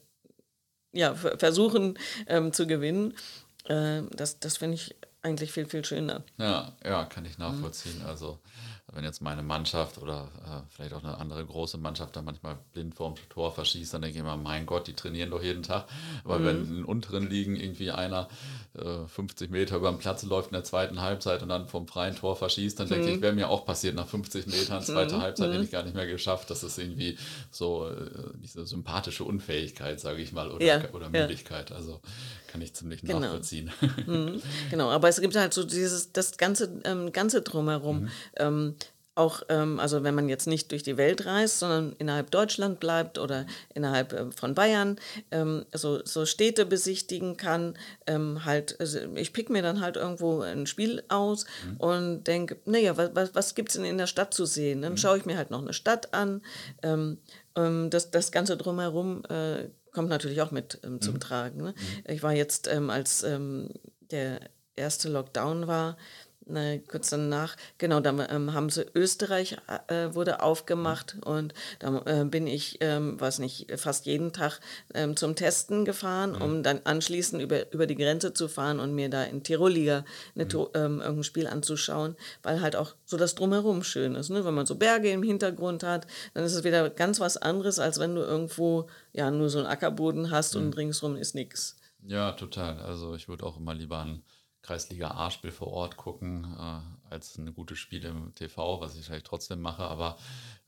ja, versuchen ähm, zu gewinnen. Das das finde ich eigentlich viel, viel schöner. Ja, ja, kann ich nachvollziehen. Mhm. Also wenn jetzt meine Mannschaft oder äh, vielleicht auch eine andere große Mannschaft da manchmal blind vorm Tor verschießt, dann denke ich immer, mein Gott, die trainieren doch jeden Tag. Aber mhm. wenn in unteren Ligen irgendwie einer äh, 50 Meter über den Platz läuft in der zweiten Halbzeit und dann vom freien Tor verschießt, dann denke ich, mhm. wäre mir auch passiert nach 50 Metern, zweite mhm. Halbzeit hätte mhm. ich gar nicht mehr geschafft. Das ist irgendwie so äh, diese sympathische Unfähigkeit, sage ich mal, oder, ja. oder Müdigkeit. Ja. Also kann ich ziemlich genau. nachvollziehen. Mhm. Genau, aber es gibt halt so dieses, das ganze, ähm, ganze Drumherum. Mhm. Ähm, auch, ähm, also wenn man jetzt nicht durch die Welt reist, sondern innerhalb Deutschland bleibt oder innerhalb äh, von Bayern, ähm, so, so Städte besichtigen kann, ähm, halt, also ich pick mir dann halt irgendwo ein Spiel aus mhm. und denke, naja, was, was, was gibt es denn in der Stadt zu sehen? Dann mhm. schaue ich mir halt noch eine Stadt an. Ähm, ähm, das, das Ganze drumherum äh, kommt natürlich auch mit ähm, zum mhm. Tragen. Ne? Mhm. Ich war jetzt, als der erste Lockdown war, na, kurz danach, genau, da ähm, haben sie Österreich äh, wurde aufgemacht und da äh, bin ich, ähm, weiß nicht, fast jeden Tag ähm, zum Testen gefahren, mhm. um dann anschließend über, über die Grenze zu fahren und mir da in Tiroliga eine, mhm. ähm, irgendein Spiel anzuschauen, weil halt auch so das Drumherum schön ist. Ne? Wenn man so Berge im Hintergrund hat, dann ist es wieder ganz was anderes, als wenn du irgendwo ja nur so einen Ackerboden hast mhm. und ringsrum ist nichts. Ja, total. Also ich würde auch immer lieber an Kreisliga A-Spiel vor Ort gucken, äh, als ein gutes Spiel im TV, was ich vielleicht trotzdem mache. Aber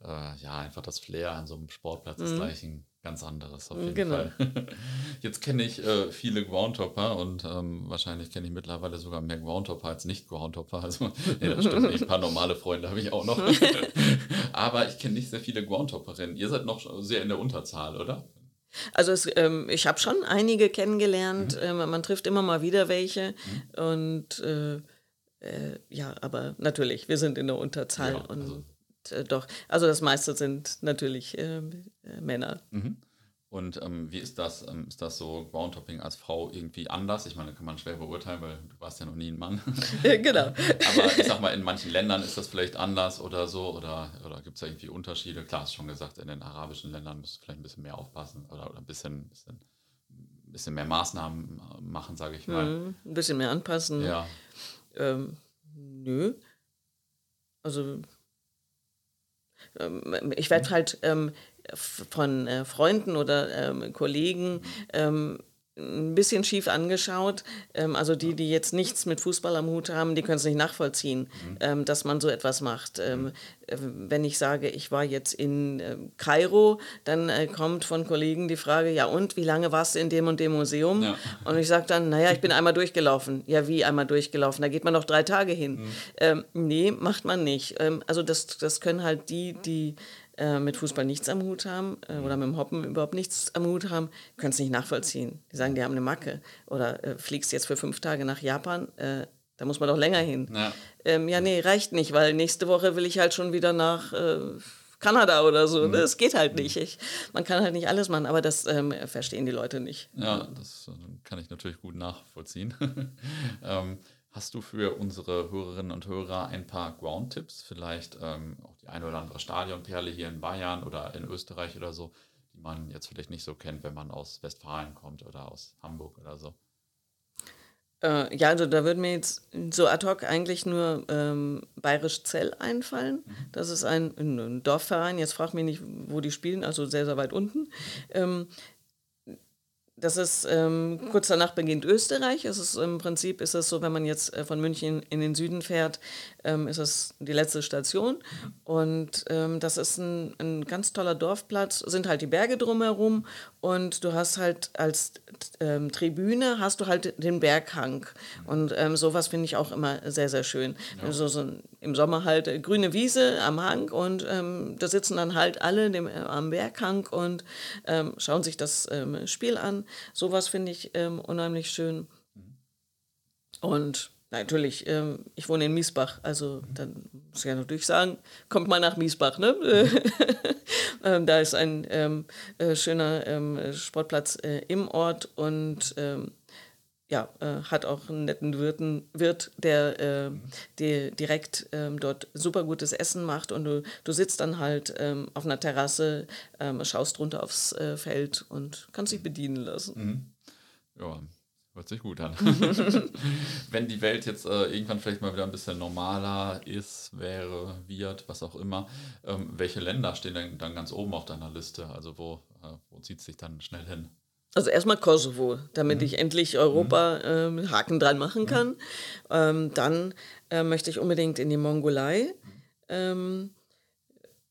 äh, ja, einfach das Flair an so einem Sportplatz mhm. ist gleich ein ganz anderes auf jeden genau. Fall. Jetzt kenne ich äh, viele Groundhopper und ähm, wahrscheinlich kenne ich mittlerweile sogar mehr Groundhopper als Nicht-Groundhopper. Also, nee, das stimmt nicht. Ein paar normale Freunde habe ich auch noch. Aber ich kenne nicht sehr viele Groundhopperinnen. Ihr seid noch sehr in der Unterzahl, oder? Also es, ähm, ich habe schon einige kennengelernt. Mhm. Ähm, man trifft immer mal wieder welche. Mhm. Und äh, äh, ja, aber natürlich, wir sind in der Unterzahl. Ja, also. Und äh, doch, also das meiste sind natürlich ähm, äh, Männer. Mhm. Und ähm, wie ist das? Ähm, ist das so Groundhopping als Frau irgendwie anders? Ich meine, kann man schwer beurteilen, weil du warst ja noch nie ein Mann. genau. Aber ich sag mal, in manchen Ländern ist das vielleicht anders oder so. Oder, oder gibt es da irgendwie Unterschiede? Klar, hast schon gesagt, in den arabischen Ländern musst du vielleicht ein bisschen mehr aufpassen oder, oder ein bisschen, bisschen, bisschen mehr Maßnahmen machen, sage ich mal. Mhm, ein bisschen mehr anpassen. Ja. Ähm, nö. Also ähm, ich werde halt ähm, von äh, Freunden oder ähm, Kollegen ähm, ein bisschen schief angeschaut. Ähm, also die, die jetzt nichts mit Fußball am Hut haben, die können es nicht nachvollziehen, mhm. ähm, dass man so etwas macht. Ähm, äh, wenn ich sage, ich war jetzt in Kairo, dann äh, kommt von Kollegen die Frage, ja und, wie lange warst du in dem und dem Museum? Ja. Und ich sage dann, naja, ich bin einmal durchgelaufen. Ja, wie einmal durchgelaufen? Da geht man doch drei Tage hin. Mhm. Ähm, nee, macht man nicht. Also das, das können halt die, die äh, mit Fußball nichts am Hut haben äh, oder mit dem Hoppen überhaupt nichts am Hut haben, können es nicht nachvollziehen. Die sagen, die haben eine Macke. Oder äh, fliegst jetzt für fünf Tage nach Japan, äh, da muss man doch länger hin. Ja. Ähm, ja, nee, reicht nicht, weil nächste Woche will ich halt schon wieder nach äh, Kanada oder so. Mhm. Das geht halt nicht. Ich, man kann halt nicht alles machen, aber das ähm, verstehen die Leute nicht. Ja, das kann ich natürlich gut nachvollziehen. ähm, Hast du für unsere Hörerinnen und Hörer ein paar Ground-Tipps? Vielleicht ähm, auch die eine oder andere Stadionperle hier in Bayern oder in Österreich oder so, die man jetzt vielleicht nicht so kennt, wenn man aus Westfalen kommt oder aus Hamburg oder so? Äh, ja, also da würde mir jetzt so ad hoc eigentlich nur ähm, Bayerisch Zell einfallen. Mhm. Das ist ein, ein, Dorfverein. Jetzt frag mich nicht, wo die spielen, also sehr, sehr weit unten. Ähm, das ist ähm, kurz danach beginnt Österreich. Es ist im Prinzip ist es so, wenn man jetzt äh, von München in den Süden fährt, ähm, ist es die letzte Station. Und ähm, das ist ein, ein ganz toller Dorfplatz. Sind halt die Berge drumherum und du hast halt als ähm, Tribüne hast du halt den Berghang. Und ähm, sowas finde ich auch immer sehr sehr schön. Ja. Also so im Sommer halt äh, grüne Wiese am Hang und ähm, da sitzen dann halt alle dem, äh, am Berghang und ähm, schauen sich das Spiel an. Sowas finde ich unheimlich schön. Und natürlich, ähm, ich wohne in Miesbach, also dann muss ich ja natürlich sagen, kommt mal nach Miesbach, ne? ähm, da ist ein ähm, äh, schöner ähm, Sportplatz äh, im Ort und ähm, ja, äh, hat auch einen netten Wirten, Wirt, der, äh, der direkt ähm, dort super gutes Essen macht und du, du sitzt dann halt ähm, auf einer Terrasse, ähm, schaust runter aufs äh, Feld und kannst dich bedienen lassen. Mhm. Ja, hört sich gut an. Wenn die Welt jetzt äh, irgendwann vielleicht mal wieder ein bisschen normaler ist, wäre, wird, was auch immer, ähm, welche Länder stehen denn dann ganz oben auf deiner Liste? Also wo, äh, wo zieht es sich dann schnell hin? Also erstmal Kosovo, damit mhm. ich endlich Europa ähm, Haken dran machen mhm. kann. Ähm, dann äh, möchte ich unbedingt in die Mongolei,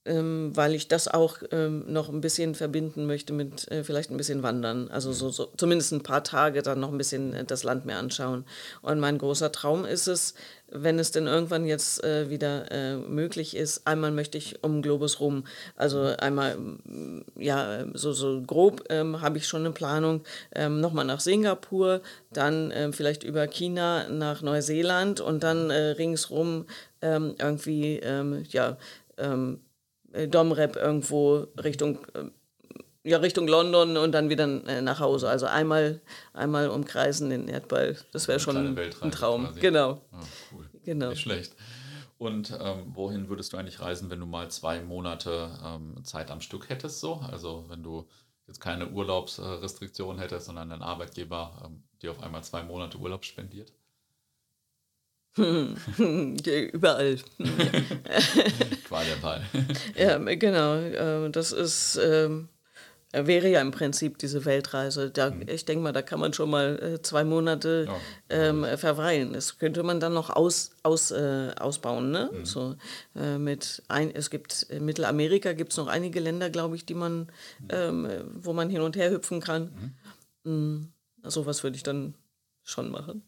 ähm, weil ich das auch ähm, noch ein bisschen verbinden möchte mit äh, vielleicht ein bisschen Wandern. Also so, so, zumindest ein paar Tage dann noch ein bisschen äh, das Land mehr anschauen. Und mein großer Traum ist es, wenn es denn irgendwann jetzt äh, wieder äh, möglich ist, einmal möchte ich um Globus rum. Also einmal, mm, ja, so, so grob ähm, habe ich schon eine Planung, ähm, nochmal nach Singapur, dann ähm, vielleicht über China nach Neuseeland und dann äh, ringsrum ähm, irgendwie, ähm, ja, ähm, äh, Domrep irgendwo Richtung äh, ja, Richtung London und dann wieder äh, nach Hause. Also einmal, einmal umkreisen den Erdball. Das wäre schon ein Traum. Quasi. Genau. Oh, cool. genau. Nicht schlecht. Und ähm, wohin würdest du eigentlich reisen, wenn du mal zwei Monate ähm, Zeit am Stück hättest? So? Also wenn du jetzt keine Urlaubsrestriktion hättest, sondern dein Arbeitgeber ähm, dir auf einmal zwei Monate Urlaub spendiert? Überall. Qual der Ball. ja, genau. Äh, das ist ähm, wäre ja im Prinzip diese Weltreise. Da, mhm. Ich denke mal, da kann man schon mal äh, zwei Monate ja, ähm, verweilen. Das könnte man dann noch aus, aus, äh, ausbauen. Ne? Mhm. So, äh, mit ein, es gibt in Mittelamerika gibt es noch einige Länder, glaube ich, die man, mhm. ähm, wo man hin und her hüpfen kann. Mhm. Mm, so was würde ich dann schon machen.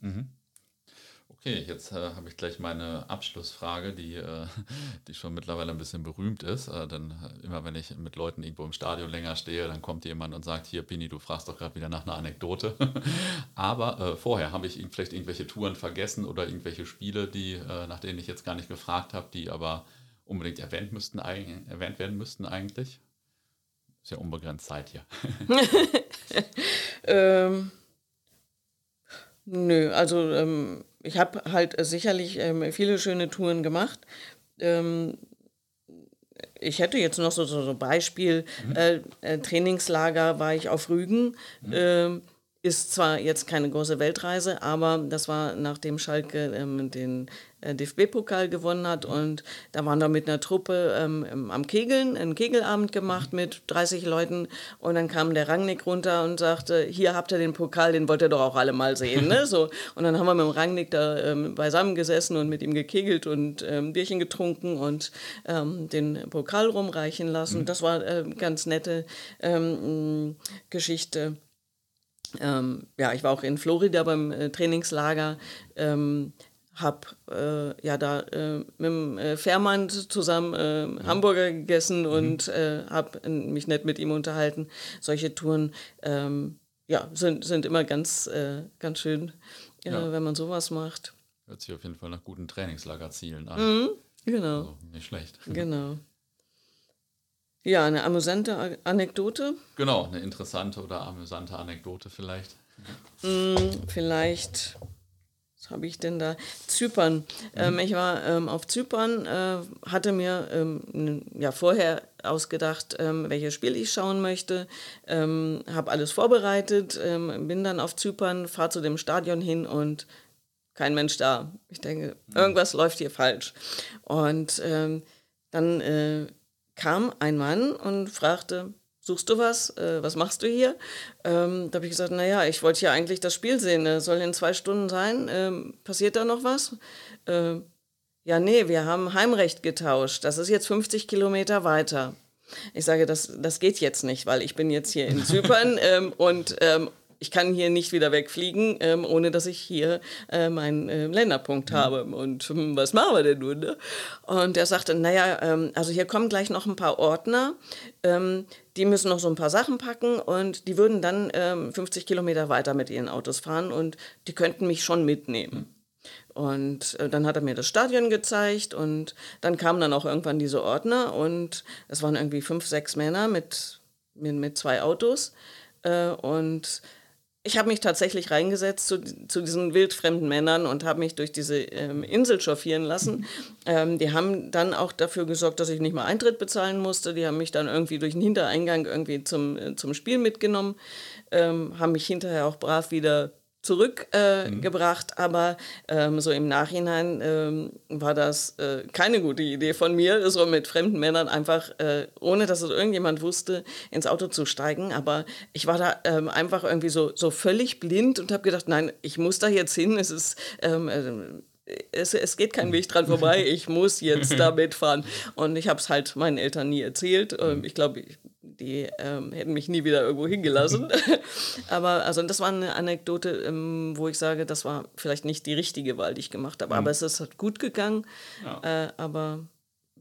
Okay, jetzt äh, habe ich gleich meine Abschlussfrage, die, äh, die schon mittlerweile ein bisschen berühmt ist. Äh, denn äh, immer wenn ich mit Leuten irgendwo im Stadion länger stehe, dann kommt jemand und sagt, hier Pini, du fragst doch gerade wieder nach einer Anekdote. Aber äh, vorher habe ich vielleicht irgendwelche Touren vergessen oder irgendwelche Spiele, die, äh, nach denen ich jetzt gar nicht gefragt habe, die aber unbedingt erwähnt, müssten, erwähnt werden müssten eigentlich. Ist ja unbegrenzt Zeit hier. ähm, nö, also ähm ich habe halt sicherlich ähm, viele schöne Touren gemacht. Ähm, ich hätte jetzt noch so, so, so Beispiel, mhm. äh, äh, Trainingslager war ich auf Rügen. Mhm. Ist zwar jetzt keine große Weltreise, aber das war nachdem Schalke ähm, den äh, DFB-Pokal gewonnen hat und da waren wir mit einer Truppe ähm, am Kegeln, einen Kegelabend gemacht mit 30 Leuten und dann kam der Rangnick runter und sagte, hier habt ihr den Pokal, den wollt ihr doch auch alle mal sehen. Ne? So, und dann haben wir mit dem Rangnick da ähm, beisammen gesessen und mit ihm gekegelt und ähm, Bierchen getrunken und ähm, den Pokal rumreichen lassen. Das war äh, ganz nette ähm, Geschichte. Ähm, ja, ich war auch in Florida beim äh, Trainingslager. Ähm, habe äh, ja da äh, mit dem äh, Fährmann zusammen äh, mhm. Hamburger gegessen mhm. und äh, habe mich nett mit ihm unterhalten. Solche Touren ähm, ja, sind, sind immer ganz, ganz schön, ja. wenn man sowas macht. Hört sich auf jeden Fall nach guten Trainingslagerzielen an. Mhm, genau. Also nicht schlecht. Genau. Ja, eine amüsante Anekdote. Genau, eine interessante oder amüsante Anekdote vielleicht. Mm, vielleicht, was habe ich denn da? Zypern. Mhm. Ähm, ich war ähm, auf Zypern, äh, hatte mir ähm, ja vorher ausgedacht, ähm, welches Spiel ich schauen möchte, ähm, habe alles vorbereitet, ähm, bin dann auf Zypern, fahre zu dem Stadion hin und kein Mensch da. Ich denke, mhm. irgendwas läuft hier falsch. Und dann äh, kam ein Mann und fragte, suchst du was? Äh, was machst du hier? Ähm, da habe ich gesagt, naja, ich wollte ja eigentlich das Spiel sehen. Äh, soll in zwei Stunden sein. Ähm, passiert da noch was? Äh, ja, nee, wir haben Heimrecht getauscht. Das ist jetzt 50 Kilometer weiter. Ich sage, das, das geht jetzt nicht, weil ich bin jetzt hier in Zypern ähm, und ähm, ich kann hier nicht wieder wegfliegen, ähm, ohne dass ich hier äh, meinen äh, Länderpunkt mhm. habe. Und hm, was machen wir denn nun? Ne? Und er sagte, naja, ähm, also hier kommen gleich noch ein paar Ordner, ähm, die müssen noch so ein paar Sachen packen und die würden dann 50 ähm, Kilometer weiter mit ihren Autos fahren und die könnten mich schon mitnehmen. Und äh, dann hat er mir das Stadion gezeigt und dann kamen dann auch irgendwann diese Ordner und es waren irgendwie fünf, sechs Männer mit, mit, mit zwei Autos. Äh, und ich habe mich tatsächlich reingesetzt zu, zu diesen wildfremden Männern und habe mich durch diese ähm, Insel chauffieren lassen. Ähm, die haben dann auch dafür gesorgt, dass ich nicht mal Eintritt bezahlen musste. Die haben mich dann irgendwie durch den Hintereingang irgendwie zum, äh, zum Spiel mitgenommen, ähm, haben mich hinterher auch brav wieder zurückgebracht, äh, mhm. aber ähm, so im Nachhinein ähm, war das äh, keine gute Idee von mir, so mit fremden Männern einfach, äh, ohne dass es irgendjemand wusste, ins Auto zu steigen. Aber ich war da ähm, einfach irgendwie so, so völlig blind und habe gedacht, nein, ich muss da jetzt hin. Es ist ähm, äh, es, es geht kein Weg dran vorbei, ich muss jetzt da mitfahren. Und ich habe es halt meinen Eltern nie erzählt. Ähm, ich glaube, die ähm, hätten mich nie wieder irgendwo hingelassen. aber also das war eine Anekdote, ähm, wo ich sage, das war vielleicht nicht die richtige Wahl, die ich gemacht habe. Mhm. Aber es ist halt gut gegangen. Ja. Äh, aber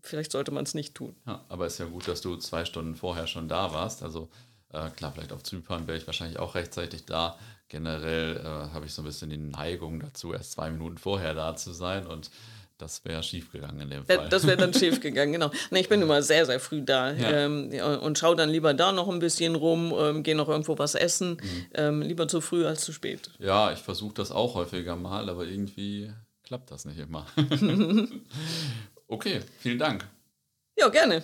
vielleicht sollte man es nicht tun. Ja, aber es ist ja gut, dass du zwei Stunden vorher schon da warst. Also äh, klar, vielleicht auf Zypern wäre ich wahrscheinlich auch rechtzeitig da. Generell äh, habe ich so ein bisschen die Neigung dazu, erst zwei Minuten vorher da zu sein und das wäre schiefgegangen in dem Fall. Das wäre dann schiefgegangen, genau. Nee, ich bin immer sehr, sehr früh da ja. ähm, und schaue dann lieber da noch ein bisschen rum, ähm, gehe noch irgendwo was essen. Mhm. Ähm, lieber zu früh als zu spät. Ja, ich versuche das auch häufiger mal, aber irgendwie klappt das nicht immer. okay, vielen Dank. Ja, gerne.